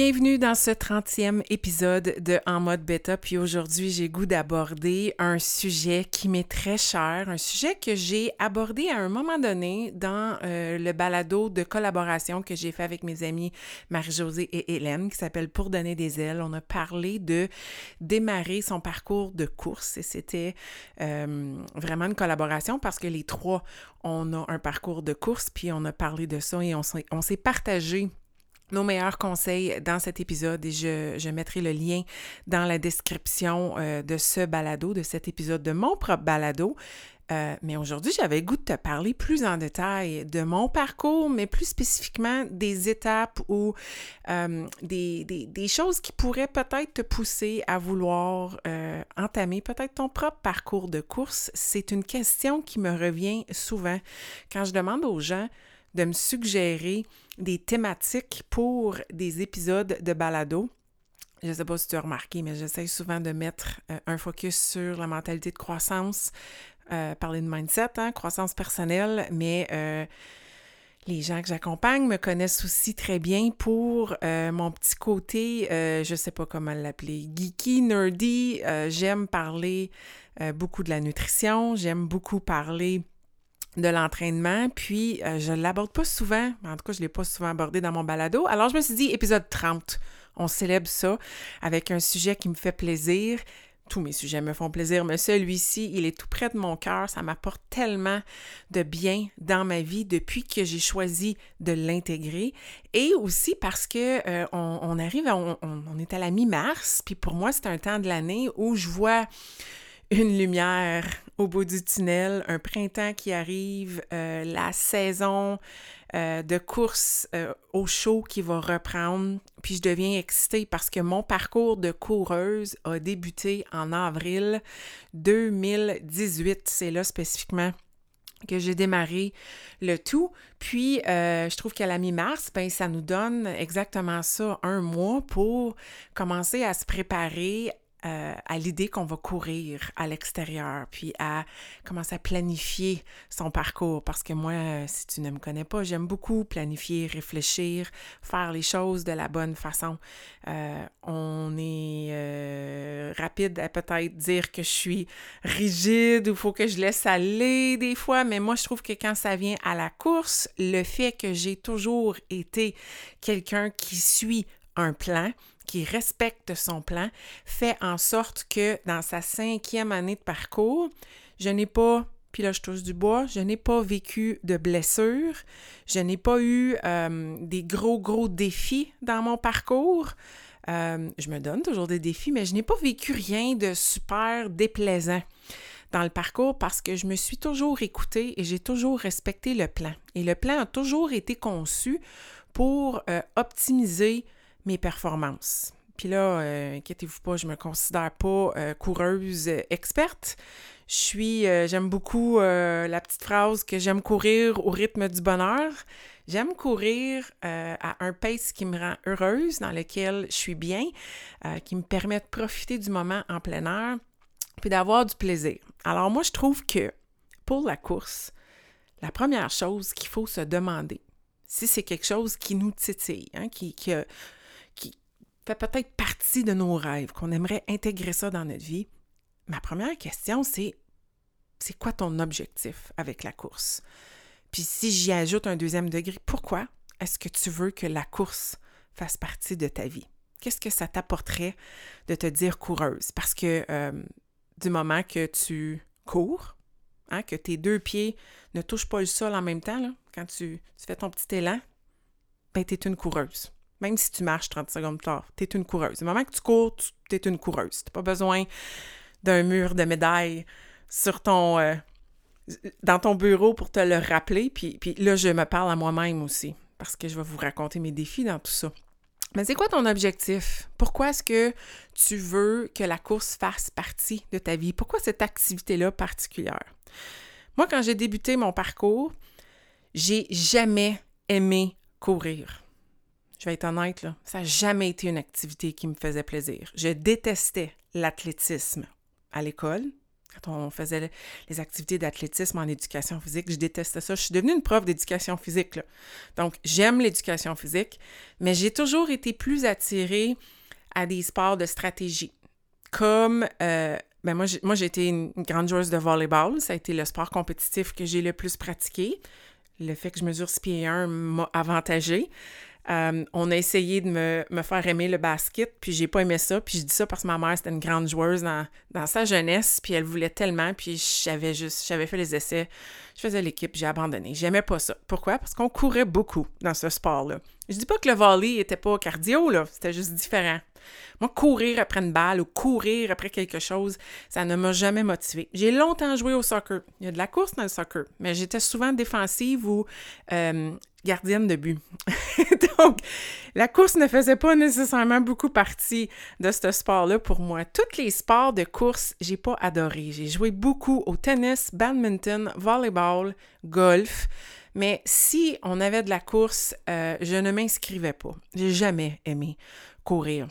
Bienvenue dans ce 30e épisode de En mode bêta. Puis aujourd'hui, j'ai goût d'aborder un sujet qui m'est très cher, un sujet que j'ai abordé à un moment donné dans euh, le balado de collaboration que j'ai fait avec mes amis Marie-Josée et Hélène qui s'appelle Pour donner des ailes. On a parlé de démarrer son parcours de course et c'était euh, vraiment une collaboration parce que les trois, on a un parcours de course, puis on a parlé de ça et on s'est partagé nos meilleurs conseils dans cet épisode et je, mettrai le lien dans la description euh, de ce balado, de cet épisode de mon propre balado. Euh, mais aujourd'hui, j'avais goût de te parler plus en détail de mon parcours, mais plus spécifiquement des étapes ou euh, des, choses qui pourraient peut-être te pousser à vouloir entamer peut-être ton propre parcours de course. C'est une question qui me revient souvent quand je demande aux gens de me suggérer des thématiques pour des épisodes de balado. Je ne sais pas si tu as remarqué, mais j'essaie souvent de mettre euh, un focus sur la mentalité de croissance, euh, parler de mindset, hein, croissance personnelle, mais euh, les gens que j'accompagne me connaissent aussi très bien pour mon petit côté, je ne sais pas comment l'appeler, geeky, nerdy. j'aime parler beaucoup de la nutrition, j'aime beaucoup parler de l'entraînement, puis euh, je l'aborde pas souvent, en tout cas, je ne l'ai pas souvent abordé dans mon balado. Alors, je me suis dit, épisode 30, on célèbre ça avec un sujet qui me fait plaisir. Tous mes sujets me font plaisir, mais celui-ci, il est tout près de mon cœur. Ça m'apporte tellement de bien dans ma vie depuis que j'ai choisi de l'intégrer. Et aussi parce que euh, on, arrive, on, on est à la mi-mars, puis pour moi, c'est un temps de l'année où je vois une lumière au bout du tunnel, un printemps qui arrive, euh, la saison euh, de course euh, au chaud qui va reprendre. Puis je deviens excitée parce que mon parcours de coureuse a débuté en avril 2018. C'est là spécifiquement que j'ai démarré le tout. Puis, je trouve qu'à la mi-mars, ben, ça nous donne exactement ça, un mois pour commencer à se préparer euh, à l'idée qu'on va courir à l'extérieur, puis à commencer à planifier son parcours. Parce que moi, euh, si tu ne me connais pas, j'aime beaucoup planifier, réfléchir, faire les choses de la bonne façon. Euh, on est rapide à peut-être dire que je suis rigide ou faut que je laisse aller des fois, mais moi, je trouve que quand ça vient à la course, le fait que j'ai toujours été quelqu'un qui suit un plan, qui respecte son plan, fait en sorte que dans sa cinquième année de parcours, je n'ai pas, puis là je touche du bois, je n'ai pas vécu de blessures, je n'ai pas eu euh, des gros, gros défis dans mon parcours. Euh, je me donne toujours des défis, mais je n'ai pas vécu rien de super déplaisant dans le parcours parce que je me suis toujours écoutée et j'ai toujours respecté le plan. Et le plan a toujours été conçu pour euh, optimiser mes performances. Puis là, euh, inquiétez-vous pas, je me considère pas euh, coureuse experte. Je suis, euh, j'aime beaucoup la petite phrase que j'aime courir au rythme du bonheur. J'aime courir à un pace qui me rend heureuse, dans lequel je suis bien, qui me permet de profiter du moment en plein air, puis d'avoir du plaisir. Alors moi, je trouve que pour la course, la première chose qu'il faut se demander, si c'est quelque chose qui nous titille, hein, qui, qui, fait peut-être partie de nos rêves, qu'on aimerait intégrer ça dans notre vie, ma première question, c'est c'est quoi ton objectif avec la course? Puis si j'y ajoute un deuxième degré, pourquoi est-ce que tu veux que la course fasse partie de ta vie? Qu'est-ce que ça t'apporterait de te dire coureuse? Parce que euh, du moment que tu cours, hein, que tes deux pieds ne touchent pas le sol en même temps, quand tu, fais ton petit élan, ben, tu es une coureuse. Même si tu marches 30 secondes plus tard, tu es une coureuse. Du moment que tu cours, tu es une coureuse. Tu pas besoin d'un mur de médailles sur ton, euh, dans ton bureau pour te le rappeler. Puis, puis là, je me parle à moi-même aussi, parce que je vais vous raconter mes défis dans tout ça. Mais c'est quoi ton objectif? Pourquoi est-ce que tu veux que la course fasse partie de ta vie? Pourquoi cette activité-là particulière? Moi, quand j'ai débuté mon parcours, j'ai jamais aimé courir. Je vais être honnête, là, ça n'a jamais été une activité qui me faisait plaisir. Je détestais l'athlétisme à l'école. Quand on faisait les activités d'athlétisme en éducation physique, je détestais ça. Je suis devenue une prof d'éducation physique. Donc, j'aime l'éducation physique, mais j'ai toujours été plus attirée à des sports de stratégie, comme euh, ben moi, j'ai, été une, grande joueuse de volleyball. Ça a été le sport compétitif que j'ai le plus pratiqué. Le fait que je mesure 6 pieds 1 m'a avantagé. Euh, on a essayé de me, faire aimer le basket, puis j'ai pas aimé ça. Puis je dis ça parce que ma mère, c'était une grande joueuse dans, sa jeunesse, puis elle voulait tellement, puis j'avais juste, j'avais fait les essais, je faisais l'équipe, j'ai abandonné. J'aimais pas ça. Pourquoi? Parce qu'on courait beaucoup dans ce sport-là. Je dis pas que le volley était pas cardio, là, c'était juste différent. Moi, courir après une balle ou courir après quelque chose, ça ne m'a jamais motivé. J'ai longtemps joué au soccer. Il y a de la course dans le soccer, mais j'étais souvent défensive ou euh, gardienne de but. Donc, la course ne faisait pas nécessairement beaucoup partie de ce sport-là pour moi. Tous les sports de course, j'ai pas adoré. J'ai joué beaucoup au tennis, badminton, volleyball, golf. Mais si on avait de la course, euh, je ne m'inscrivais pas. J'ai jamais aimé courir.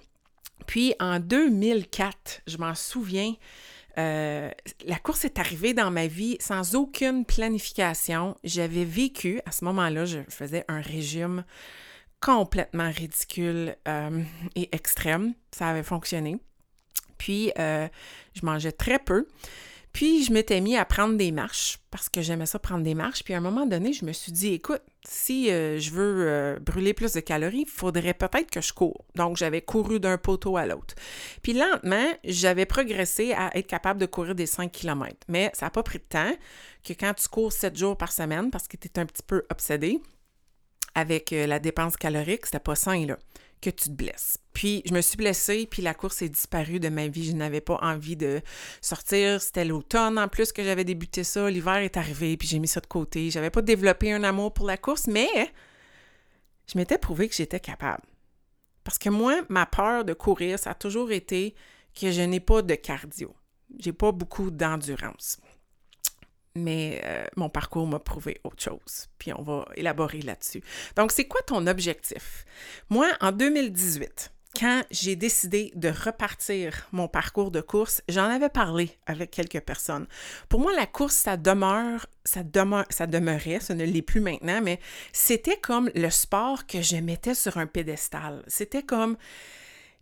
Puis en 2004, je m'en souviens, euh, la course est arrivée dans ma vie sans aucune planification. J'avais vécu, à ce moment-là, je faisais un régime complètement ridicule euh, et extrême. Ça avait fonctionné. Puis, euh, je mangeais très peu. Puis, je m'étais mis à prendre des marches parce que j'aimais ça prendre des marches. Puis, à un moment donné, je me suis dit, écoute, si euh, je veux euh, brûler plus de calories, il faudrait peut-être que je cours. Donc, j'avais couru d'un poteau à l'autre. Puis, lentement, j'avais progressé à être capable de courir des 5 km. Mais ça n'a pas pris de temps que quand tu cours 7 jours par semaine, parce que tu es un petit peu obsédé avec euh, la dépense calorique, c'était pas sain, là que tu te blesses. Puis je me suis blessée, puis la course est disparue de ma vie. Je n'avais pas envie de sortir. C'était l'automne en plus que j'avais débuté ça. L'hiver est arrivé, puis j'ai mis ça de côté. J'avais pas développé un amour pour la course, mais je m'étais prouvé que j'étais capable. Parce que moi, ma peur de courir, ça a toujours été que je n'ai pas de cardio. J'ai pas beaucoup d'endurance mais euh, mon parcours m'a prouvé autre chose. Puis on va élaborer là-dessus. Donc, c'est quoi ton objectif? Moi, en 2018, quand j'ai décidé de repartir mon parcours de course, j'en avais parlé avec quelques personnes. Pour moi, la course, ça demeure, ça demeure, ça demeurait, ce ne l'est plus maintenant, mais c'était comme le sport que je mettais sur un pédestal. C'était comme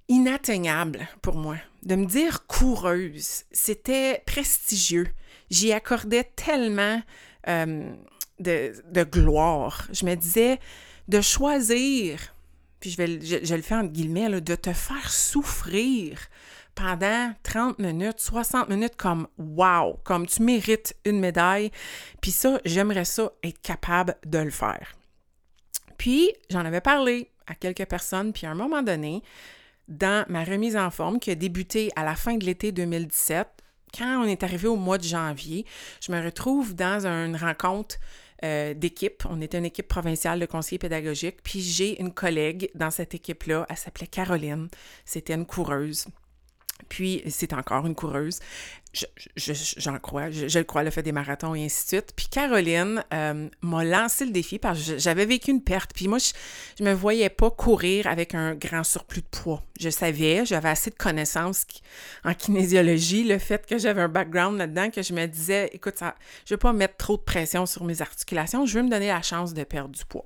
inatteignable pour moi. De me dire coureuse, c'était prestigieux j'y accordais tellement euh, de, gloire. Je me disais de choisir, puis je, vais, je, le fais entre guillemets, de te faire souffrir pendant 30 minutes, 60 minutes comme wow, comme tu mérites une médaille. Puis ça, j'aimerais ça être capable de le faire. Puis j'en avais parlé à quelques personnes, puis à un moment donné, dans ma remise en forme qui a débuté à la fin de l'été 2017, quand on est arrivé au mois de janvier, je me retrouve dans une rencontre euh, d'équipe. On était une équipe provinciale de conseillers pédagogiques. Puis j'ai une collègue dans cette équipe-là. Elle s'appelait Caroline. C'était une coureuse. Puis c'est encore une coureuse j'en crois, je, le crois, le fait des marathons et ainsi de suite. Puis Caroline euh, m'a lancé le défi parce que j'avais vécu une perte. Puis moi, je, ne me voyais pas courir avec un grand surplus de poids. Je savais, j'avais assez de connaissances en kinésiologie, le fait que j'avais un background là-dedans, que je me disais, écoute, ça, je ne veux pas mettre trop de pression sur mes articulations, je veux me donner la chance de perdre du poids.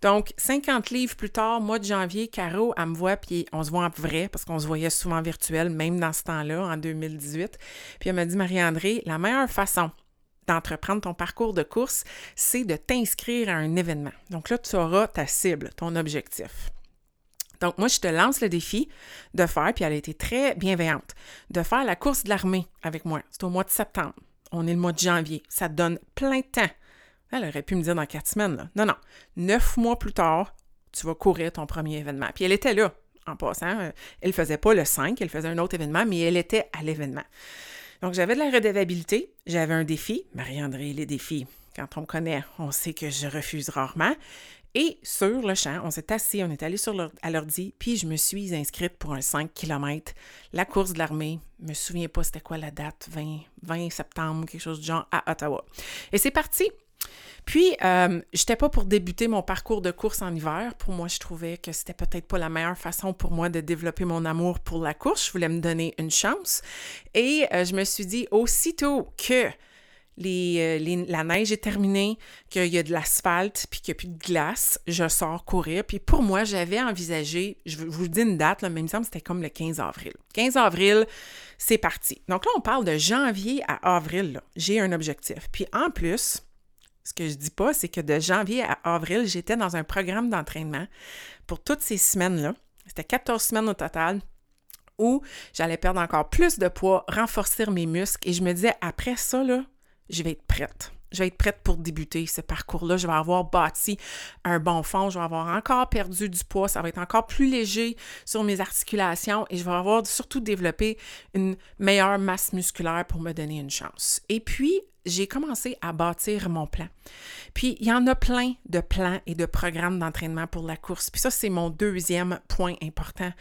Donc, 50 livres plus tard, mois de janvier, Caro, elle me voit, puis on se voit en vrai, parce qu'on se voyait souvent virtuel, même dans ce temps-là, en 2018. Puis elle m'a dit, Marie-André, la meilleure façon d'entreprendre ton parcours de course, c'est de t'inscrire à un événement. Donc là, tu auras ta cible, ton objectif. Donc, moi, je te lance le défi de faire, puis elle a été très bienveillante, de faire la course de l'armée avec moi. C'est au mois de septembre. On est le mois de janvier. Ça te donne plein de temps. Elle aurait pu me dire dans quatre semaines. Non, non. Neuf mois plus tard, tu vas courir ton premier événement. Puis elle était là, en passant. Elle ne faisait pas le 5, elle faisait un autre événement, mais elle était à l'événement. Donc, j'avais de la redevabilité, j'avais un défi. Marie-André, les défis, quand on me connaît, on sait que je refuse rarement. Et sur le champ, on s'est assis, on est allé sur à l'ordi, puis je me suis inscrite pour un 5 km, la course de l'armée. Je me souviens pas c'était quoi la date, 20, 20 septembre, quelque chose du genre, à Ottawa. Et c'est parti. Puis, euh, je n'étais pas pour débuter mon parcours de course en hiver. Pour moi, je trouvais que c'était peut-être pas la meilleure façon pour moi de développer mon amour pour la course. Je voulais me donner une chance. Et euh, je me suis dit, aussitôt que euh, la neige est terminée, qu'il y a de l'asphalte, puis qu'il n'y a plus de glace, je sors courir. Puis pour moi, j'avais envisagé, je vous dis une date, là, mais il me semble que c'était comme le 15 avril. 15 avril, c'est parti. Donc là, on parle de janvier à avril. J'ai un objectif. Puis en plus, ce que je dis pas, c'est que de janvier à avril, j'étais dans un programme d'entraînement pour toutes ces semaines-là. C'était 14 semaines au total où j'allais perdre encore plus de poids, renforcer mes muscles et je me disais après ça, je vais être prête. Je vais être prête pour débuter ce parcours-là. Je vais avoir bâti un bon fond. Je vais avoir encore perdu du poids. Ça va être encore plus léger sur mes articulations et je vais avoir surtout développé une meilleure masse musculaire pour me donner une chance. Et puis, j'ai commencé à bâtir mon plan. Puis, il y en a plein de plans et de programmes d'entraînement pour la course. Puis ça, c'est mon deuxième point important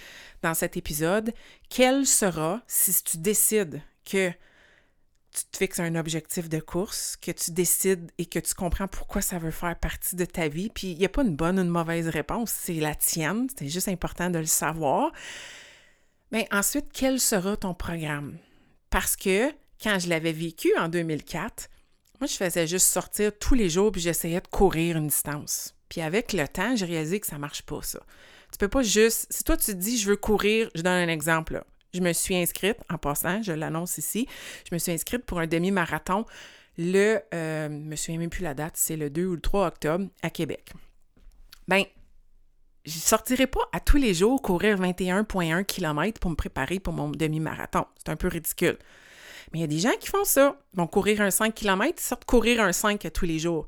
dans cet épisode. Quel sera, si tu décides que tu te fixes un objectif de course, que tu décides et que tu comprends pourquoi ça veut faire partie de ta vie. Puis il n'y a pas une bonne ou une mauvaise réponse, c'est la tienne, c'est juste important de le savoir. Mais ensuite, quel sera ton programme? Parce que quand je l'avais vécu en 2004, moi, je faisais juste sortir tous les jours puis j'essayais de courir une distance. Puis avec le temps, j'ai réalisé que ça marche pas, ça. Tu peux pas juste. Si toi, tu te dis, je veux courir, je donne un exemple. Je me suis inscrite, en passant, je l'annonce ici, je me suis inscrite pour un demi-marathon le, euh, je me souviens même plus la date, c'est le 2 ou le 3 octobre à Québec. Ben, je sortirai pas à tous les jours courir 21,1 km pour me préparer pour mon demi-marathon. C'est un peu ridicule. Mais il y a des gens qui font ça. Ils vont courir un 5 km, ils sortent courir un 5 tous les jours.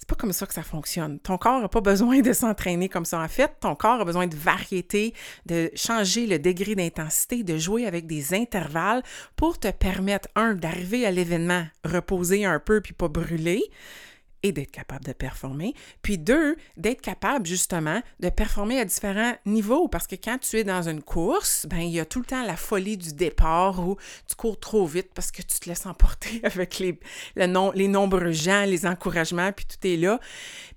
C'est pas comme ça que ça fonctionne. Ton corps n'a pas besoin de s'entraîner comme ça. En fait, ton corps a besoin de variété, de changer le degré d'intensité, de jouer avec des intervalles pour te permettre, un, d'arriver à l'événement, reposer un peu puis pas brûler, et d'être capable de performer. Puis deux, d'être capable justement de performer à différents niveaux parce que quand tu es dans une course, ben il y a tout le temps la folie du départ où tu cours trop vite parce que tu te laisses emporter avec les, le les nombreux gens, les encouragements, puis tout est là.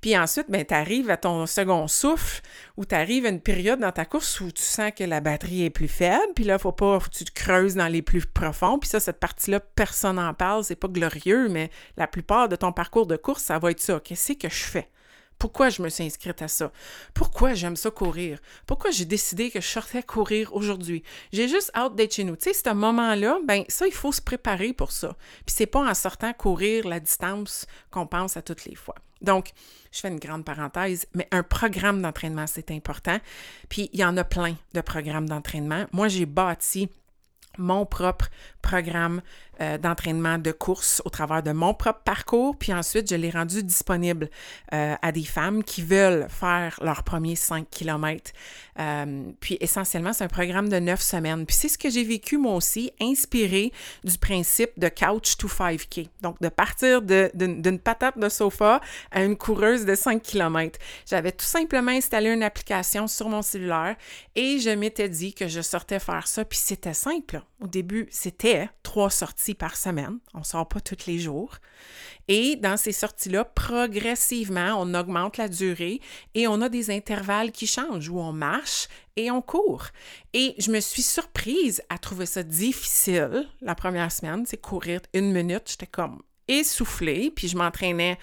Puis ensuite, ben tu arrives à ton second souffle où tu arrives à une période dans ta course où tu sens que la batterie est plus faible, puis là, faut pas, faut que tu te creuses dans les plus profonds. Puis ça, cette partie-là, personne n'en parle, c'est pas glorieux, mais la plupart de ton parcours de course, ça va être ça. Qu'est-ce que je fais? Pourquoi je me suis inscrite à ça? Pourquoi j'aime ça courir? Pourquoi j'ai décidé que je sortais courir aujourd'hui? J'ai juste hâte d'être chez nous. Tu sais, ce moment-là, ben ça, il faut se préparer pour ça. Puis c'est pas en sortant courir la distance qu'on pense à toutes les fois. Donc, je fais une grande parenthèse, mais un programme d'entraînement, c'est important. Puis il y en a plein de programmes d'entraînement. Moi, j'ai bâti mon propre programme euh, d'entraînement de course au travers de mon propre parcours, puis ensuite je l'ai rendu disponible euh, à des femmes qui veulent faire leur premier 5 km. Euh, puis essentiellement, c'est un programme de 9 semaines. Puis c'est ce que j'ai vécu moi aussi, inspiré du principe de Couch to 5K. Donc de partir d'une patate de sofa à une coureuse de 5 km. J'avais tout simplement installé une application sur mon cellulaire et je m'étais dit que je sortais faire ça, puis c'était simple. Au début, c'était trois sorties par semaine. On ne sort pas tous les jours. Et dans ces sorties-là, progressivement, on augmente la durée et on a des intervalles qui changent où on marche et on court. Et je me suis surprise à trouver ça difficile la première semaine, c'est courir une minute. J'étais comme essoufflée, puis je m'entraînais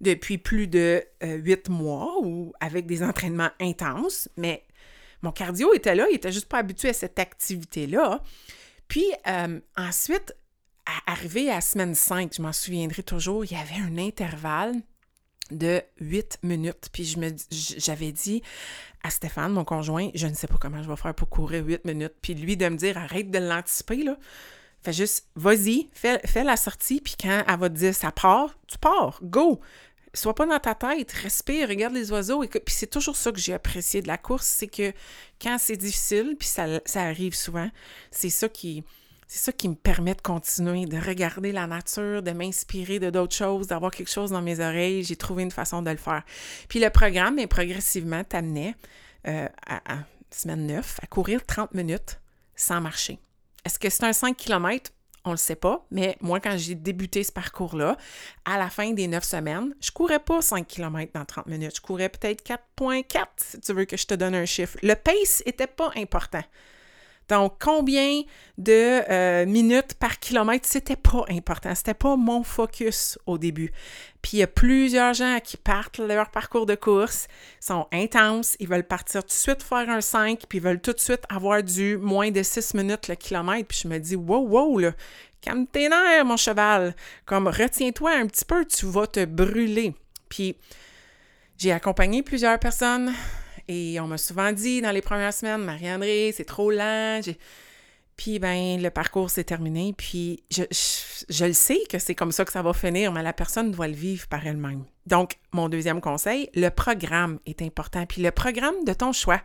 depuis plus de euh, huit mois ou avec des entraînements intenses, mais mon cardio était là, il était juste pas habitué à cette activité-là. Puis euh, ensuite, à arriver à semaine 5, je m'en souviendrai toujours, il y avait un intervalle de 8 minutes. Puis j'avais dit à Stéphane, mon conjoint, je ne sais pas comment je vais faire pour courir 8 minutes. Puis lui de me dire, arrête de l'anticiper, là. Fais juste, vas-y, fais, fais, la sortie, puis quand elle va te dire ça part, tu pars, go! Sois pas dans ta tête, respire, regarde les oiseaux. Et puis c'est toujours ça que j'ai apprécié de la course, c'est que quand c'est difficile, puis ça, ça arrive souvent, c'est ça qui, C'est ça qui me permet de continuer, de regarder la nature, de m'inspirer de d'autres choses, d'avoir quelque chose dans mes oreilles. J'ai trouvé une façon de le faire. Puis le programme, progressivement, t'amenait euh, à, semaine 9 à courir 30 minutes sans marcher. Est-ce que c'est un 5 km? On le sait pas, mais moi, quand j'ai débuté ce parcours-là, à la fin des neuf semaines, je courais pas 5 km dans 30 minutes. Je courais peut-être 4.4, si tu veux que je te donne un chiffre. Le pace était pas important. Donc, combien de euh, minutes par kilomètre, c'était pas important. C'était pas mon focus au début. Puis il y a plusieurs gens qui partent leur parcours de course, sont intenses, ils veulent partir tout de suite faire un 5, puis ils veulent tout de suite avoir du moins de 6 minutes le kilomètre. Puis je me dis, wow, wow, là, calme tes nerfs, mon cheval. Comme, retiens-toi un petit peu, tu vas te brûler. Puis j'ai accompagné plusieurs personnes et on m'a souvent dit dans les premières semaines, Marie-André, c'est trop lent. Puis, ben, le parcours s'est terminé. Puis, je, je, le sais que c'est comme ça que ça va finir, mais la personne doit le vivre par elle-même. Donc, mon deuxième conseil, le programme est important. Puis, le programme de ton choix.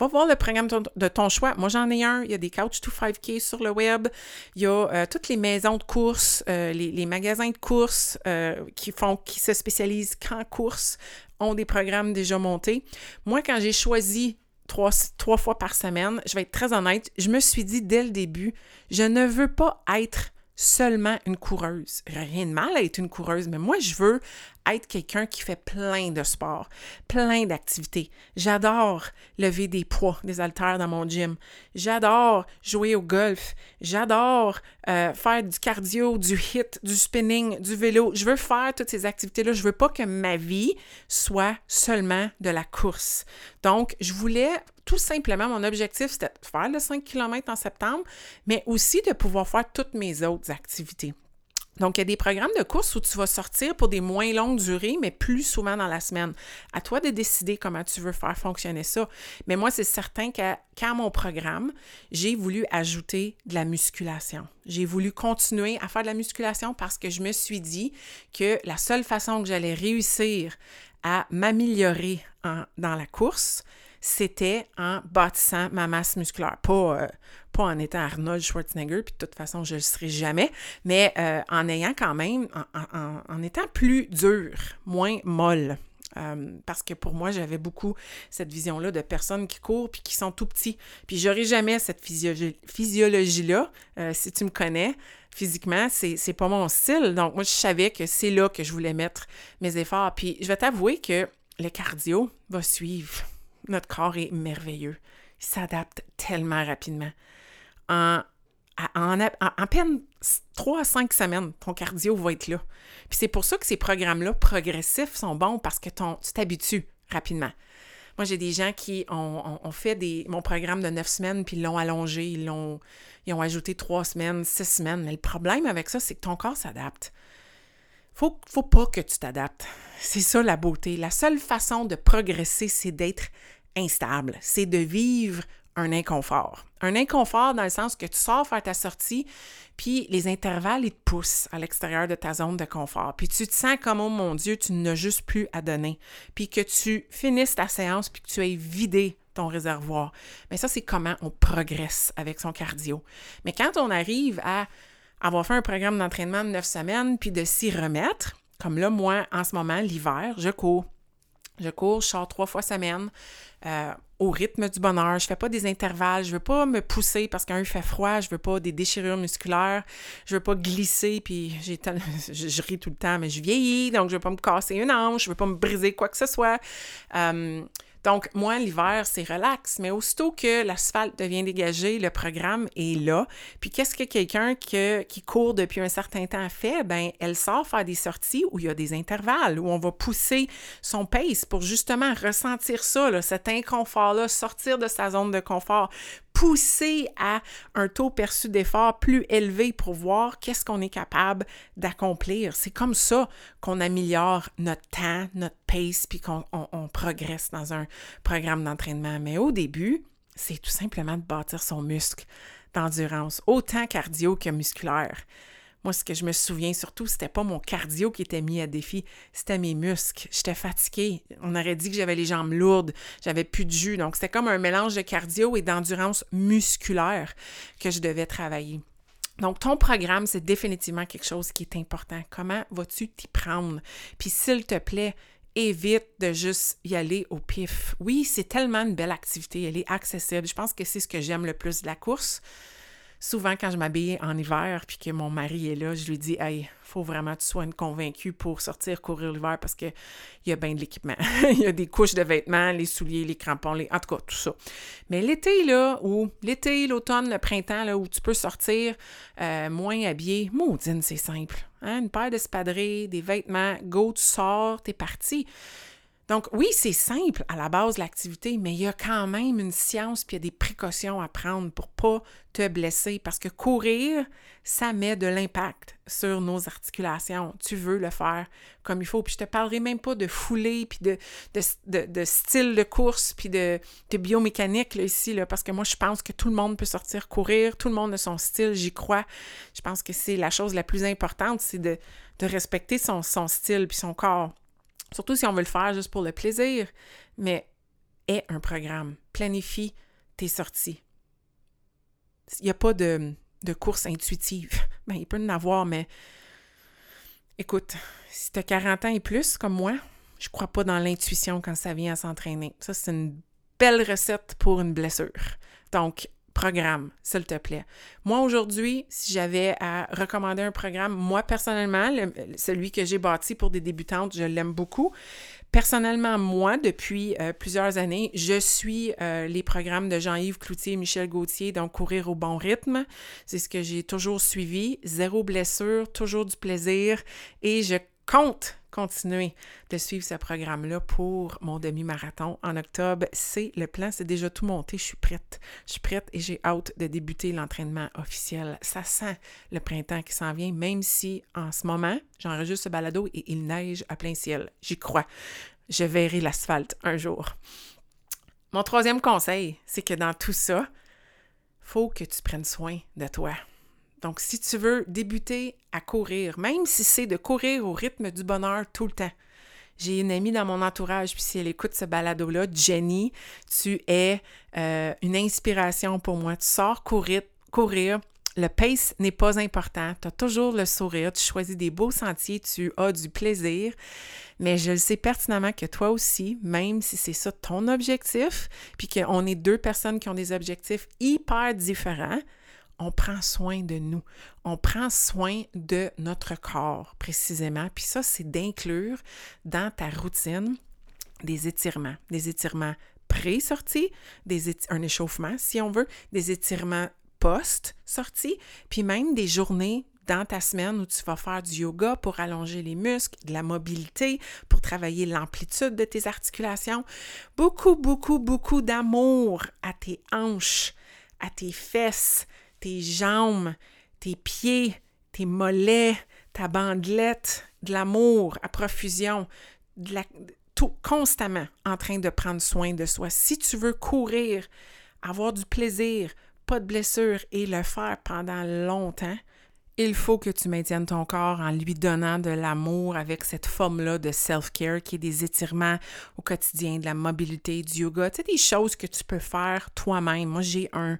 Va voir le programme de ton choix. Moi, j'en ai un. Il y a des Couch to 5K sur le web. Il y a euh, toutes les maisons de course, euh, les, magasins de course euh, qui font, qui se spécialisent qu'en course des programmes déjà montés. Moi, quand j'ai choisi trois, trois fois par semaine, je vais être très honnête, je me suis dit dès le début, je ne veux pas être seulement une coureuse. Rien de mal à être une coureuse, mais moi, je veux être quelqu'un qui fait plein de sports, plein d'activités. J'adore lever des poids, des haltères dans mon gym. J'adore jouer au golf. J'adore euh, faire du cardio, du hit, du spinning, du vélo. Je veux faire toutes ces activités-là. Je veux pas que ma vie soit seulement de la course. Donc, je voulais tout simplement, mon objectif, c'était de faire le 5 km en septembre, mais aussi de pouvoir faire toutes mes autres activités. Donc, il y a des programmes de course où tu vas sortir pour des moins longues durées, mais plus souvent dans la semaine. À toi de décider comment tu veux faire fonctionner ça. Mais moi, c'est certain qu'à mon programme, j'ai voulu ajouter de la musculation. J'ai voulu continuer à faire de la musculation parce que je me suis dit que la seule façon que j'allais réussir à m'améliorer dans la course, c'était en bâtissant ma masse musculaire. Pas, euh, pas en étant Arnold Schwarzenegger, puis de toute façon, je ne le serai jamais, mais euh, en ayant quand même, en, étant plus dur, moins molle. Euh, parce que pour moi, j'avais beaucoup cette vision-là de personnes qui courent puis qui sont tout petits. Puis j'aurai jamais cette physiologie-là. si tu me connais, physiquement, c'est, c'est pas mon style. Donc, moi, je savais que c'est là que je voulais mettre mes efforts. Puis, je vais t'avouer que le cardio va suivre notre corps est merveilleux. Il s'adapte tellement rapidement. En, en, peine 3 à 5 semaines, ton cardio va être là. Puis c'est pour ça que ces programmes-là progressifs sont bons parce que ton, tu t'habitues rapidement. Moi, j'ai des gens qui ont, fait mon programme de 9 semaines, puis ils l'ont allongé, ils, l'ont, ajouté 3 semaines, 6 semaines. Mais le problème avec ça, c'est que ton corps s'adapte. Faut, faut pas que tu t'adaptes. C'est ça la beauté. La seule façon de progresser, c'est d'être instable. C'est de vivre un inconfort. Un inconfort dans le sens que tu sors faire ta sortie, puis les intervalles, ils te poussent à l'extérieur de ta zone de confort. Puis tu te sens comme, oh mon Dieu, tu n'as juste plus à donner. Puis que tu finisses ta séance, puis que tu aies vidé ton réservoir. Mais ça, c'est comment on progresse avec son cardio. Mais quand on arrive à avoir fait un programme d'entraînement de neuf semaines, puis de s'y remettre, comme là, moi, en ce moment, l'hiver, je cours. Je cours, je sors trois fois semaine. Euh, au rythme du bonheur. Je fais pas des intervalles. Je veux pas me pousser parce qu'un fait froid. Je veux pas des déchirures musculaires. Je veux pas glisser. Puis j'ai je, ris tout le temps, mais je vieillis, donc je veux pas me casser une hanche. Je veux pas me briser quoi que ce soit. Euh, donc, moi, l'hiver, c'est relax, mais aussitôt que l'asphalte devient dégagé, le programme est là. Puis, qu'est-ce que quelqu'un qui court depuis un certain temps fait? Ben, elle sort faire des sorties où il y a des intervalles, où on va pousser son pace pour justement ressentir ça, cet inconfort-là, sortir de sa zone de confort, pousser à un taux perçu d'effort plus élevé pour voir qu'est-ce qu'on est capable d'accomplir. C'est comme ça qu'on améliore notre temps, notre pace, puis qu'on progresse dans un programme d'entraînement. Mais au début, c'est tout simplement de bâtir son muscle d'endurance, autant cardio que musculaire. Moi, ce que je me souviens surtout, c'était pas mon cardio qui était mis à défi, c'était mes muscles. J'étais fatiguée. On aurait dit que j'avais les jambes lourdes, j'avais plus de jus. Donc, c'était comme un mélange de cardio et d'endurance musculaire que je devais travailler. Donc, ton programme, c'est définitivement quelque chose qui est important. Comment vas-tu t'y prendre? Puis, s'il te plaît, évite de juste y aller au pif. Oui, c'est tellement une belle activité, elle est accessible. Je pense que c'est ce que j'aime le plus de la course souvent quand je m'habille en hiver puis que mon mari est là, je lui dis Hey, faut vraiment que tu sois une convaincue pour sortir courir l'hiver parce qu'il y a bien de l'équipement. Il y a des couches de vêtements, les souliers, les crampons, les... en tout cas, tout ça. Mais l'été, là, ou l'été, l'automne, le printemps, là, où tu peux sortir euh, moins habillé, maudine, c'est simple. Hein? Une paire d'espadrilles, des vêtements, go, tu sors, t'es parti. Donc, oui, c'est simple à la base, l'activité, mais il y a quand même une science puis il y a des précautions à prendre pour pas te blesser parce que courir, ça met de l'impact sur nos articulations. Tu veux le faire comme il faut. Puis je te parlerai même pas de foulée puis de, de, style de course puis de, de biomécanique ici, parce que moi, je pense que tout le monde peut sortir courir, tout le monde a son style, j'y crois. Je pense que c'est la chose la plus importante, c'est de, respecter son, son style puis son corps. Surtout si on veut le faire juste pour le plaisir. Mais aie un programme. Planifie tes sorties. Il n'y a pas de, de course intuitive. Ben, il peut en avoir, mais écoute, si tu as 40 ans et plus, comme moi, je crois pas dans l'intuition quand ça vient à s'entraîner. Ça, c'est une belle recette pour une blessure. Donc, programme, s'il te plaît. Moi, aujourd'hui, si j'avais à recommander un programme, moi, personnellement, celui que j'ai bâti pour des débutantes, je l'aime beaucoup. Personnellement, moi, depuis euh, plusieurs années, je suis euh, les programmes de Jean-Yves Cloutier et Michel Gauthier, donc Courir au bon rythme. C'est ce que j'ai toujours suivi. Zéro blessure, toujours du plaisir. Et je compte continuer de suivre ce programme-là pour mon demi-marathon en octobre. C'est le plan, c'est déjà tout monté. Je suis prête. Je suis prête et j'ai hâte de débuter l'entraînement officiel. Ça sent le printemps qui s'en vient, même si en ce moment, j'enregistre ce balado et il neige à plein ciel. J'y crois. Je verrai l'asphalte un jour. Mon troisième conseil, c'est que dans tout ça, faut que tu prennes soin de toi. Donc, si tu veux débuter à courir, même si c'est de courir au rythme du bonheur tout le temps, j'ai une amie dans mon entourage, puis si elle écoute ce balado-là, Jenny, tu es euh, une inspiration pour moi. Tu sors courir, courir. Le pace n'est pas important. Tu as toujours le sourire. Tu choisis des beaux sentiers. Tu as du plaisir. Mais je le sais pertinemment que toi aussi, même si c'est ça ton objectif, puis qu'on est deux personnes qui ont des objectifs hyper différents, on prend soin de nous. On prend soin de notre corps précisément. Puis ça, c'est d'inclure dans ta routine des étirements, des étirements pré-sortis, un échauffement si on veut, des étirements post-sortie, puis même des journées dans ta semaine où tu vas faire du yoga pour allonger les muscles, de la mobilité, pour travailler l'amplitude de tes articulations. Beaucoup, beaucoup, beaucoup d'amour à tes hanches, à tes fesses, tes jambes, tes pieds, tes mollets, ta bandelette, de l'amour à profusion, tout constamment en train de prendre soin de soi. Si tu veux courir, avoir du plaisir, pas de blessure et le faire pendant longtemps, il faut que tu maintiennes ton corps en lui donnant de l'amour avec cette forme-là de self-care qui est des étirements au quotidien, de la mobilité, du yoga, tu des choses que tu peux faire toi-même. Moi, j'ai un,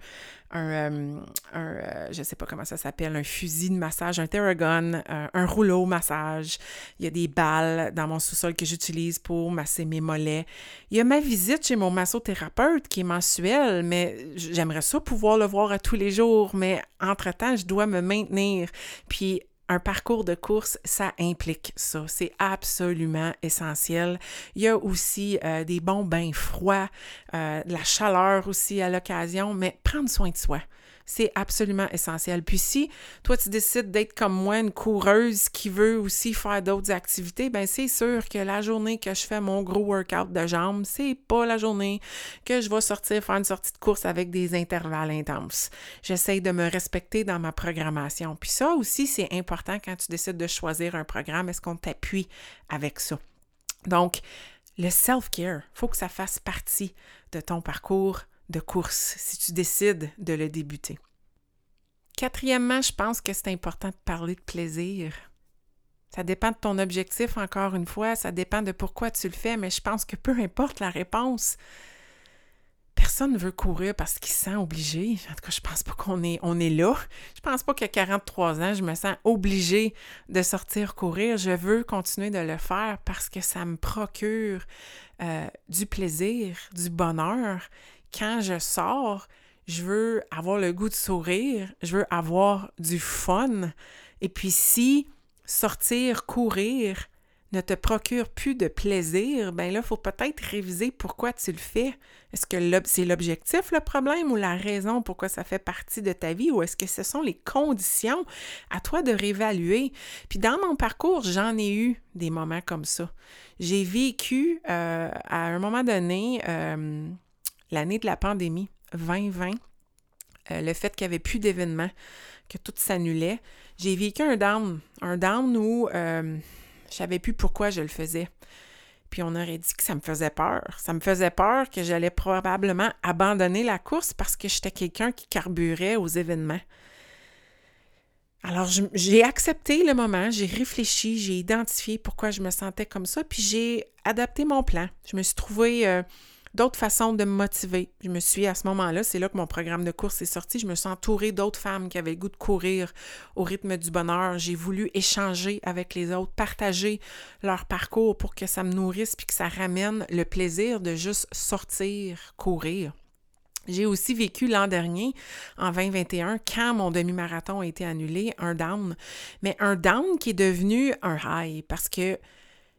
un, euh, euh, je sais pas comment ça s'appelle, un fusil de massage, un Theragun, euh, un rouleau massage. Il y a des balles dans mon sous-sol que j'utilise pour masser mes mollets. Il y a ma visite chez mon massothérapeute qui est mensuelle, mais j'aimerais ça pouvoir le voir à tous les jours, mais entre-temps, je dois me maintenir. Puis un parcours de course, ça implique ça. C'est absolument essentiel. Il y a aussi euh, des bons bains froids, euh, de la chaleur aussi à l'occasion, mais prendre soin de soi. C'est absolument essentiel. Puis si toi, tu décides d'être comme moi, une coureuse qui veut aussi faire d'autres activités, ben c'est sûr que la journée que je fais mon gros workout de jambes, c'est pas la journée que je vais sortir faire une sortie de course avec des intervalles intenses. J'essaie de me respecter dans ma programmation. Puis ça aussi, c'est important quand tu décides de choisir un programme. Est-ce qu'on t'appuie avec ça? Donc, le self-care, faut que ça fasse partie de ton parcours de course si tu décides de le débuter. Quatrièmement, je pense que c'est important de parler de plaisir. Ça dépend de ton objectif, encore une fois, ça dépend de pourquoi tu le fais, mais je pense que peu importe la réponse, personne ne veut courir parce qu'il se sent obligé. En tout cas, je pense pas qu'on est, on est là. Je pense pas qu'à 43 ans, je me sens obligée de sortir courir. Je veux continuer de le faire parce que ça me procure euh, du plaisir, du bonheur. Quand je sors, je veux avoir le goût de sourire, je veux avoir du fun. Et puis si sortir, courir, ne te procure plus de plaisir, ben là, il faut peut-être réviser pourquoi tu le fais. Est-ce que c'est l'objectif le problème ou la raison pourquoi ça fait partie de ta vie ou est-ce que ce sont les conditions? À toi de réévaluer? Puis dans mon parcours, j'en ai eu des moments comme ça. J'ai vécu euh, à un moment donné euh, l'année de la pandémie 2020, euh, le fait qu'il n'y avait plus d'événements, que tout s'annulait. J'ai vécu un down, un down où je savais plus pourquoi je le faisais. Puis on aurait dit que ça me faisait peur. Ça me faisait peur que j'allais probablement abandonner la course parce que j'étais quelqu'un qui carburait aux événements. Alors, j'ai accepté le moment, j'ai réfléchi, j'ai identifié pourquoi je me sentais comme ça, puis j'ai adapté mon plan. Je me suis trouvé euh, d'autres façons de me motiver. Je me suis, à ce moment-là, c'est là que mon programme de course est sorti, je me suis entourée d'autres femmes qui avaient le goût de courir au rythme du bonheur. J'ai voulu échanger avec les autres, partager leur parcours pour que ça me nourrisse puis que ça ramène le plaisir de juste sortir, courir. J'ai aussi vécu l'an dernier, en 2021, quand mon demi-marathon a été annulé, un down. Mais un down qui est devenu un high parce que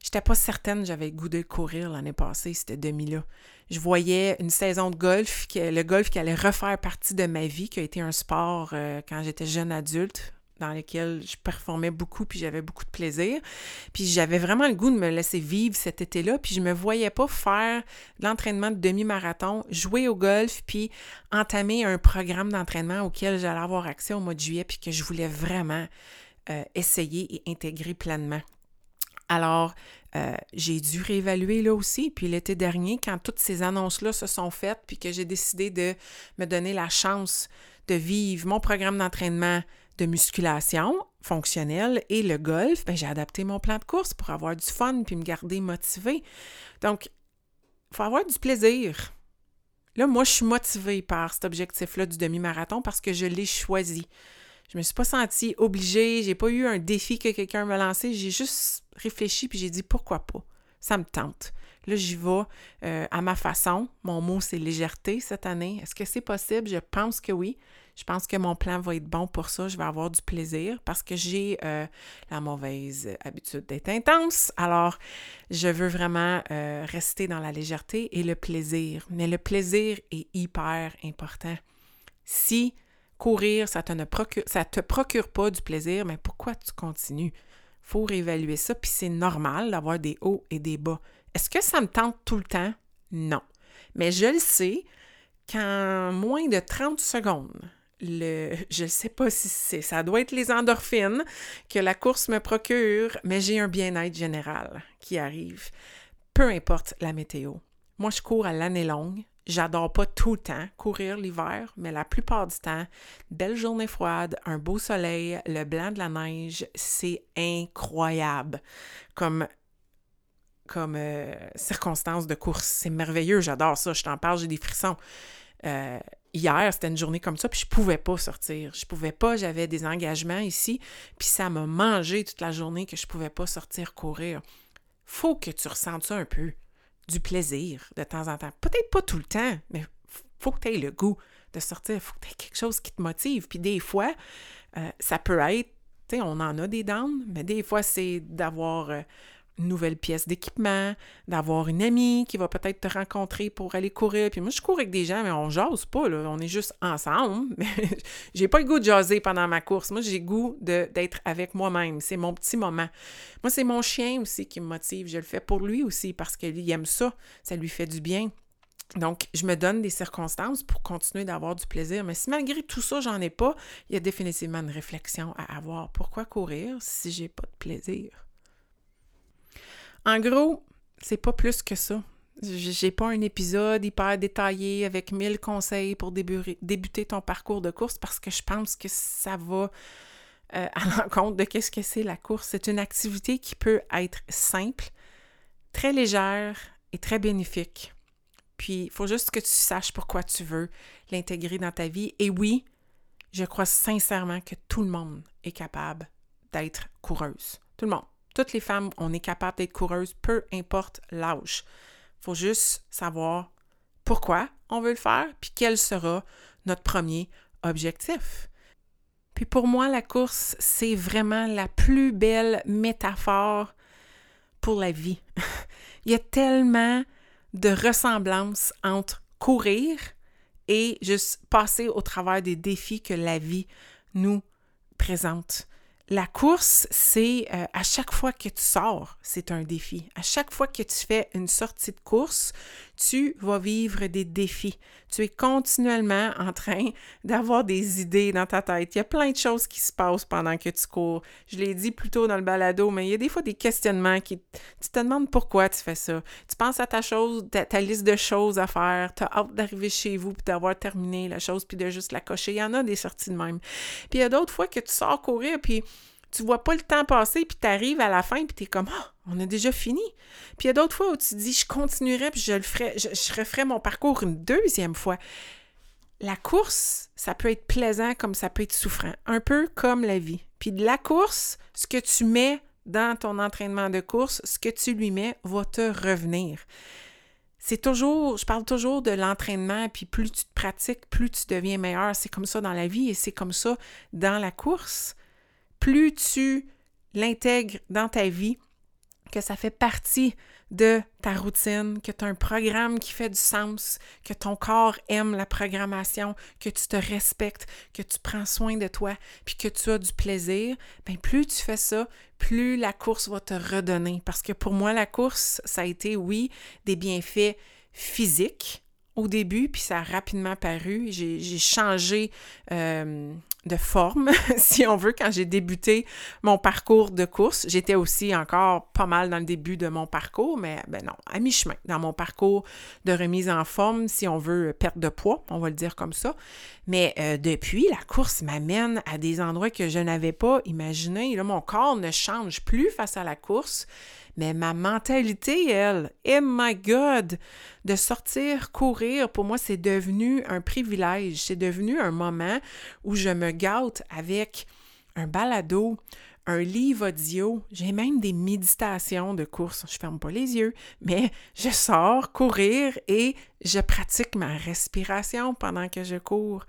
j'étais pas certaine j'avais goût de courir l'année passée, cette demi-là je voyais une saison de golf, le golf qui allait refaire partie de ma vie, qui a été un sport euh, quand j'étais jeune adulte dans lequel je performais beaucoup puis j'avais beaucoup de plaisir. Puis j'avais vraiment le goût de me laisser vivre cet été-là, puis je me voyais pas faire l'entraînement de demi-marathon, jouer au golf puis entamer un programme d'entraînement auquel j'allais avoir accès au mois de juillet puis que je voulais vraiment euh, essayer et intégrer pleinement. Alors, euh, j'ai dû réévaluer là aussi. Puis l'été dernier, quand toutes ces annonces-là se sont faites, puis que j'ai décidé de me donner la chance de vivre mon programme d'entraînement de musculation fonctionnelle et le golf, ben, j'ai adapté mon plan de course pour avoir du fun puis me garder motivée. Donc, il faut avoir du plaisir. Là, moi, je suis motivée par cet objectif-là du demi-marathon parce que je l'ai choisi. Je me suis pas sentie obligée, j'ai pas eu un défi que quelqu'un m'a lancé, j'ai juste réfléchi puis j'ai dit pourquoi pas? Ça me tente. Là, j'y vais euh, à ma façon. Mon mot, c'est légèreté cette année. Est-ce que c'est possible? Je pense que oui. Je pense que mon plan va être bon pour ça. Je vais avoir du plaisir parce que j'ai euh, la mauvaise habitude d'être intense. Alors, je veux vraiment euh, rester dans la légèreté et le plaisir. Mais le plaisir est hyper important. Si courir, ça te ne procure, ça te procure pas du plaisir, mais pourquoi tu continues? Faut réévaluer ça, puis c'est normal d'avoir des hauts et des bas. Est-ce que ça me tente tout le temps? Non. Mais je le sais qu'en moins de 30 secondes, le, je ne sais pas si c'est, ça doit être les endorphines que la course me procure, mais j'ai un bien-être général qui arrive, peu importe la météo. Moi, je cours à l'année longue, J'adore pas tout le temps courir l'hiver, mais la plupart du temps, belle journée froide, un beau soleil, le blanc de la neige, c'est incroyable comme comme euh, circonstance de course. C'est merveilleux, j'adore ça, je t'en parle, j'ai des frissons. Euh, hier, c'était une journée comme ça, puis je pouvais pas sortir. Je pouvais pas, j'avais des engagements ici, puis ça m'a mangé toute la journée que je pouvais pas sortir courir. Faut que tu ressentes ça un peu du plaisir de temps en temps. Peut-être pas tout le temps, mais faut que tu aies le goût de sortir. faut que tu aies quelque chose qui te motive. Puis des fois, euh, ça peut être, tu sais, on en a des downs, mais des fois, c'est d'avoir euh, nouvelle pièce d'équipement, d'avoir une amie qui va peut-être te rencontrer pour aller courir. Puis moi, je cours avec des gens, mais on jase pas. On est juste ensemble. J'ai pas le goût de jaser pendant ma course. Moi, j'ai goût d'être avec moi-même. C'est mon petit moment. Moi, c'est mon chien aussi qui me motive. Je le fais pour lui aussi parce qu'il aime ça. Ça lui fait du bien. Donc, je me donne des circonstances pour continuer d'avoir du plaisir. Mais si malgré tout ça, j'en ai pas, il y a définitivement une réflexion à avoir. Pourquoi courir si j'ai pas de plaisir? En gros, c'est pas plus que ça. J'ai pas un épisode hyper détaillé avec mille conseils pour débuter ton parcours de course parce que je pense que ça va euh, à l'encontre de qu'est-ce que c'est la course. C'est une activité qui peut être simple, très légère et très bénéfique Puis il faut juste que tu saches pourquoi tu veux l'intégrer dans ta vie. Et oui, je crois sincèrement que tout le monde est capable d'être coureuse. Tout le monde. Toutes les femmes, on est capable d'être coureuse, peu importe l'âge. Il faut juste savoir pourquoi on veut le faire, puis quel sera notre premier objectif. Puis pour moi, la course, c'est vraiment la plus belle métaphore pour la vie. Il y a tellement de ressemblances entre courir et juste passer au travers des défis que la vie nous présente. La course, c'est euh, à chaque fois que tu sors, c'est un défi. À chaque fois que tu fais une sortie de course, tu vas vivre des défis. Tu es continuellement en train d'avoir des idées dans ta tête. Il y a plein de choses qui se passent pendant que tu cours. Je l'ai dit plus tôt dans le balado, mais il y a des fois des questionnements qui tu te demandes pourquoi tu fais ça. Tu penses à ta chose, ta, liste de choses à faire, tu as hâte d'arriver chez vous puis d'avoir terminé la chose puis de juste la cocher. Il y en a des sorties de même. Puis il y a d'autres fois que tu sors courir puis tu vois pas le temps passer, puis tu arrives à la fin, puis tu es comme Ah, on a déjà fini. Puis il y a d'autres fois où tu dis Je continuerai, puis je le ferai, je, referai mon parcours une deuxième fois. La course, ça peut être plaisant comme ça peut être souffrant, un peu comme la vie. Puis de la course, ce que tu mets dans ton entraînement de course, ce que tu lui mets va te revenir. C'est toujours, je parle toujours de l'entraînement, puis plus tu te pratiques, plus tu deviens meilleur. C'est comme ça dans la vie et c'est comme ça dans la course plus tu l'intègres dans ta vie, que ça fait partie de ta routine, que tu as un programme qui fait du sens, que ton corps aime la programmation, que tu te respectes, que tu prends soin de toi, puis que tu as du plaisir, bien plus tu fais ça, plus la course va te redonner. Parce que pour moi, la course, ça a été, oui, des bienfaits physiques au début, puis ça a rapidement paru. J'ai changé euh, de forme, si on veut, quand j'ai débuté mon parcours de course. J'étais aussi encore pas mal dans le début de mon parcours, mais ben non, à mi-chemin dans mon parcours de remise en forme, si on veut perte de poids, on va le dire comme ça. Mais euh, depuis, la course m'amène à des endroits que je n'avais pas imaginés. Mon corps ne change plus face à la course. Mais ma mentalité, elle, oh my God, de sortir courir, pour moi, c'est devenu un privilège. C'est devenu un moment où je me gâte avec un balado, un livre audio, j'ai même des méditations de course. Je ferme pas les yeux, mais je sors courir et je pratique ma respiration pendant que je cours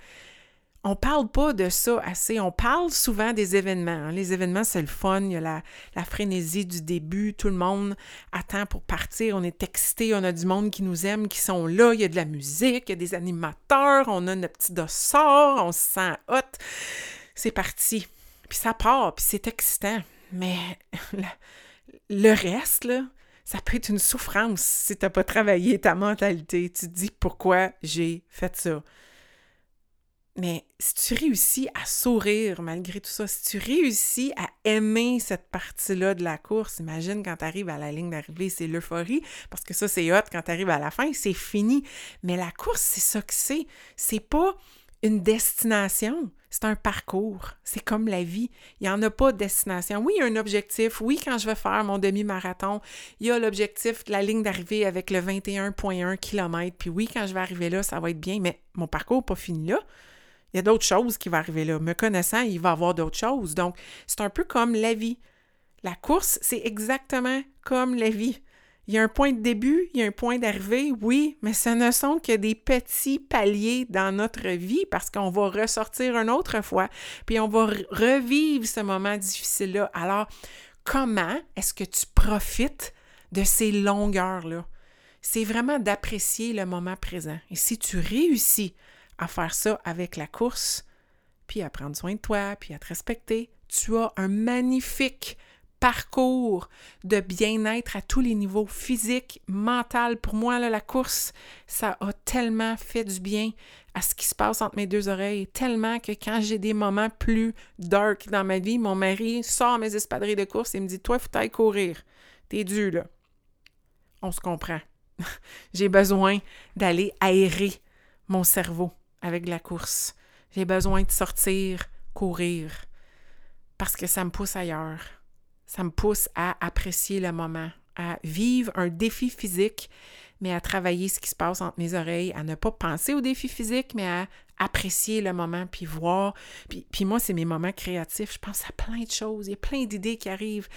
on parle pas de ça assez. On parle souvent des événements. Hein. Les événements, c'est le fun. Il y a la, frénésie du début. Tout le monde attend pour partir. On est excité. On a du monde qui nous aime, qui sont là. Il y a de la musique. Il y a des animateurs. On a notre petit dossard. On se sent hot. C'est parti. Puis ça part. Puis c'est excitant. Mais le reste, ça peut être une souffrance si tu n'as pas travaillé ta mentalité. Tu te dis pourquoi j'ai fait ça. Mais si tu réussis à sourire malgré tout ça, si tu réussis à aimer cette partie-là de la course, imagine quand tu arrives à la ligne d'arrivée, c'est l'euphorie, parce que ça, c'est hot quand tu arrives à la fin, c'est fini. Mais la course, c'est ça que c'est. C'est pas une destination, c'est un parcours. C'est comme la vie. Il n'y en a pas de destination. Oui, il y a un objectif. Oui, quand je vais faire mon demi-marathon, il y a l'objectif de la ligne d'arrivée avec le 21,1 km. Puis oui, quand je vais arriver là, ça va être bien, mais mon parcours n'est pas fini là il y a d'autres choses qui vont arriver là. Me connaissant, il va y avoir d'autres choses. Donc, c'est un peu comme la vie. La course, c'est exactement comme la vie. Il y a un point de début, il y a un point d'arrivée, oui, mais ce ne sont que des petits paliers dans notre vie parce qu'on va ressortir une autre fois, puis on va revivre ce moment difficile-là. Alors, comment est-ce que tu profites de ces longueurs-là? C'est vraiment d'apprécier le moment présent. Et si tu réussis à faire ça avec la course, puis à prendre soin de toi, puis à te respecter. Tu as un magnifique parcours de bien-être à tous les niveaux, physique, mental. Pour moi, la course, ça a tellement fait du bien à ce qui se passe entre mes deux oreilles, tellement que quand j'ai des moments plus dark dans ma vie, mon mari sort mes espadrilles de course et me dit Toi, faut t'aille courir. T'es dû, là. On se comprend. j'ai besoin d'aller aérer mon cerveau avec la course. J'ai besoin de sortir, courir, parce que ça me pousse ailleurs. Ça me pousse à apprécier le moment, à vivre un défi physique, mais à travailler ce qui se passe entre mes oreilles, à ne pas penser aux défis physiques, mais à apprécier le moment, puis voir. Puis, puis moi, c'est mes moments créatifs. Je pense à plein de choses. Il y a plein d'idées qui arrivent.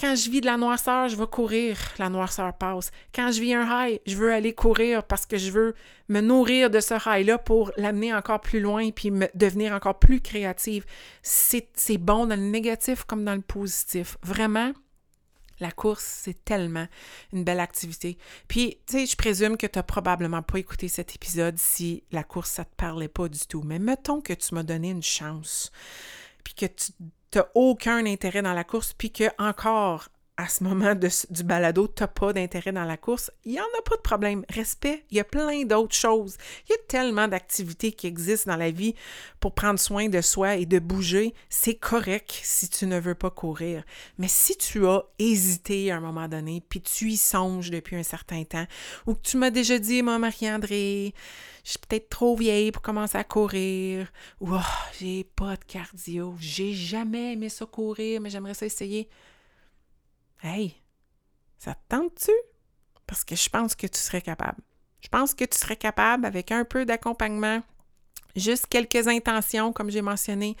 Quand je vis de la noirceur, je vais courir, la noirceur passe. Quand je vis un high, je veux aller courir parce que je veux me nourrir de ce high-là pour l'amener encore plus loin puis me devenir encore plus créative. C'est bon dans le négatif comme dans le positif. Vraiment, la course, c'est tellement une belle activité. Puis, tu sais, je présume que tu n'as probablement pas écouté cet épisode si la course, ça ne te parlait pas du tout. Mais mettons que tu m'as donné une chance, puis que tu n'as aucun intérêt dans la course, puis que encore à ce moment du balado, tu n'as pas d'intérêt dans la course, il n'y en a pas de problème. Respect, il y a plein d'autres choses. Il y a tellement d'activités qui existent dans la vie pour prendre soin de soi et de bouger. C'est correct si tu ne veux pas courir. Mais si tu as hésité à un moment donné, puis tu y songes depuis un certain temps, ou que tu m'as déjà dit, moi, Marie-André, je suis peut-être trop vieille pour commencer à courir, ou oh, j'ai pas de cardio, j'ai jamais aimé ça courir, mais j'aimerais ça essayer. Hey, ça te tente-tu? Parce que je pense que tu serais capable. Je pense que tu serais capable avec un peu d'accompagnement, juste quelques intentions, comme j'ai mentionné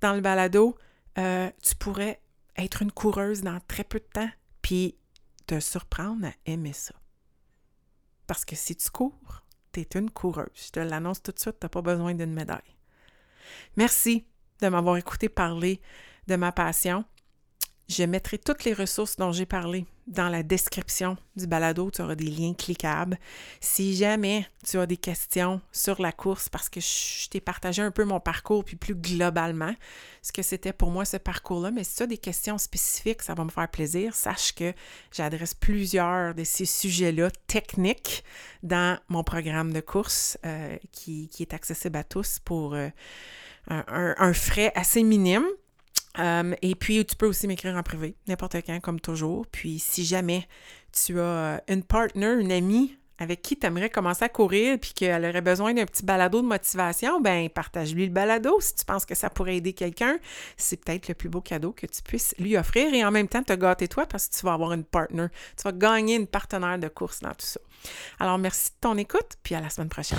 dans le balado, euh, tu pourrais être une coureuse dans très peu de temps, puis te surprendre à aimer ça. Parce que si tu cours, tu es une coureuse. Je te l'annonce tout de suite, tu n'as pas besoin d'une médaille. Merci de m'avoir écouté parler de ma passion. Je mettrai toutes les ressources dont j'ai parlé dans la description du balado. Tu auras des liens cliquables. Si jamais tu as des questions sur la course, parce que je t'ai partagé un peu mon parcours, puis plus globalement, ce que c'était pour moi ce parcours-là, mais si tu as des questions spécifiques, ça va me faire plaisir. Sache que j'adresse plusieurs de ces sujets-là techniques dans mon programme de course euh, qui, est accessible à tous pour euh, un frais assez minime. Euh, et puis, tu peux aussi m'écrire en privé, n'importe quand, comme toujours. Puis, si jamais tu as euh, une partner, une amie avec qui tu aimerais commencer à courir puis qu'elle aurait besoin d'un petit balado de motivation, ben partage-lui le balado si tu penses que ça pourrait aider quelqu'un. C'est peut-être le plus beau cadeau que tu puisses lui offrir et en même temps te gâter toi parce que tu vas avoir une partner. Tu vas gagner une partenaire de course dans tout ça. Alors, merci de ton écoute, puis à la semaine prochaine.